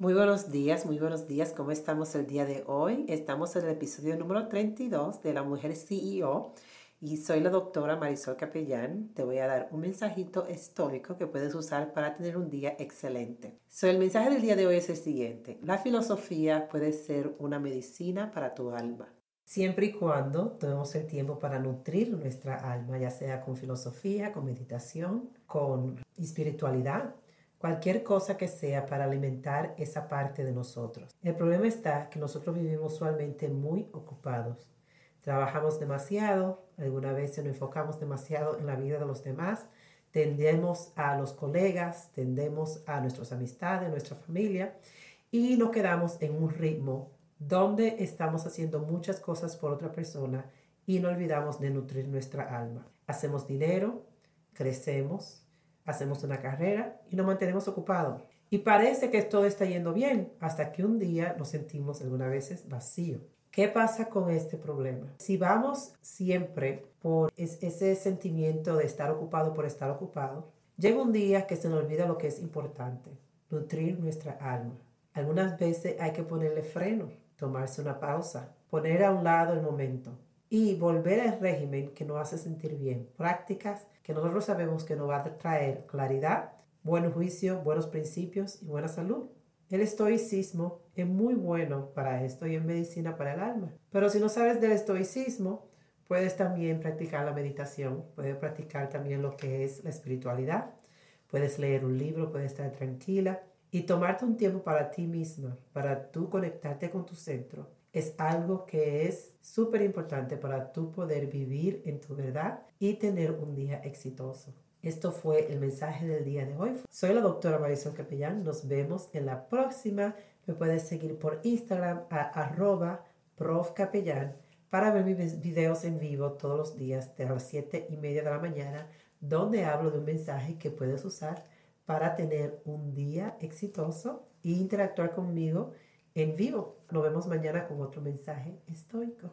Muy buenos días, muy buenos días. ¿Cómo estamos el día de hoy? Estamos en el episodio número 32 de La Mujer CEO y soy la doctora Marisol Capellán. Te voy a dar un mensajito estoico que puedes usar para tener un día excelente. So, el mensaje del día de hoy es el siguiente. La filosofía puede ser una medicina para tu alma. Siempre y cuando tomemos el tiempo para nutrir nuestra alma, ya sea con filosofía, con meditación, con espiritualidad, cualquier cosa que sea para alimentar esa parte de nosotros. El problema está que nosotros vivimos usualmente muy ocupados. Trabajamos demasiado, alguna vez nos enfocamos demasiado en la vida de los demás, tendemos a los colegas, tendemos a nuestras amistades, nuestra familia y nos quedamos en un ritmo donde estamos haciendo muchas cosas por otra persona y no olvidamos de nutrir nuestra alma. Hacemos dinero, crecemos, hacemos una carrera y nos mantenemos ocupados. Y parece que todo está yendo bien hasta que un día nos sentimos algunas veces vacío. ¿Qué pasa con este problema? Si vamos siempre por ese sentimiento de estar ocupado por estar ocupado, llega un día que se nos olvida lo que es importante, nutrir nuestra alma. Algunas veces hay que ponerle freno, tomarse una pausa, poner a un lado el momento y volver al régimen que nos hace sentir bien. Prácticas que nosotros sabemos que nos va a traer claridad, buen juicio, buenos principios y buena salud. El estoicismo es muy bueno para esto y en medicina para el alma. Pero si no sabes del estoicismo, puedes también practicar la meditación, puedes practicar también lo que es la espiritualidad, puedes leer un libro, puedes estar tranquila y tomarte un tiempo para ti misma, para tú conectarte con tu centro es algo que es súper importante para tú poder vivir en tu verdad y tener un día exitoso. Esto fue el mensaje del día de hoy. Soy la doctora Marisol Capellán. Nos vemos en la próxima. Me puedes seguir por Instagram a arroba profcapellán para ver mis videos en vivo todos los días de las 7 y media de la mañana, donde hablo de un mensaje que puedes usar para tener un día exitoso e interactuar conmigo en vivo. Nos vemos mañana con otro mensaje estoico.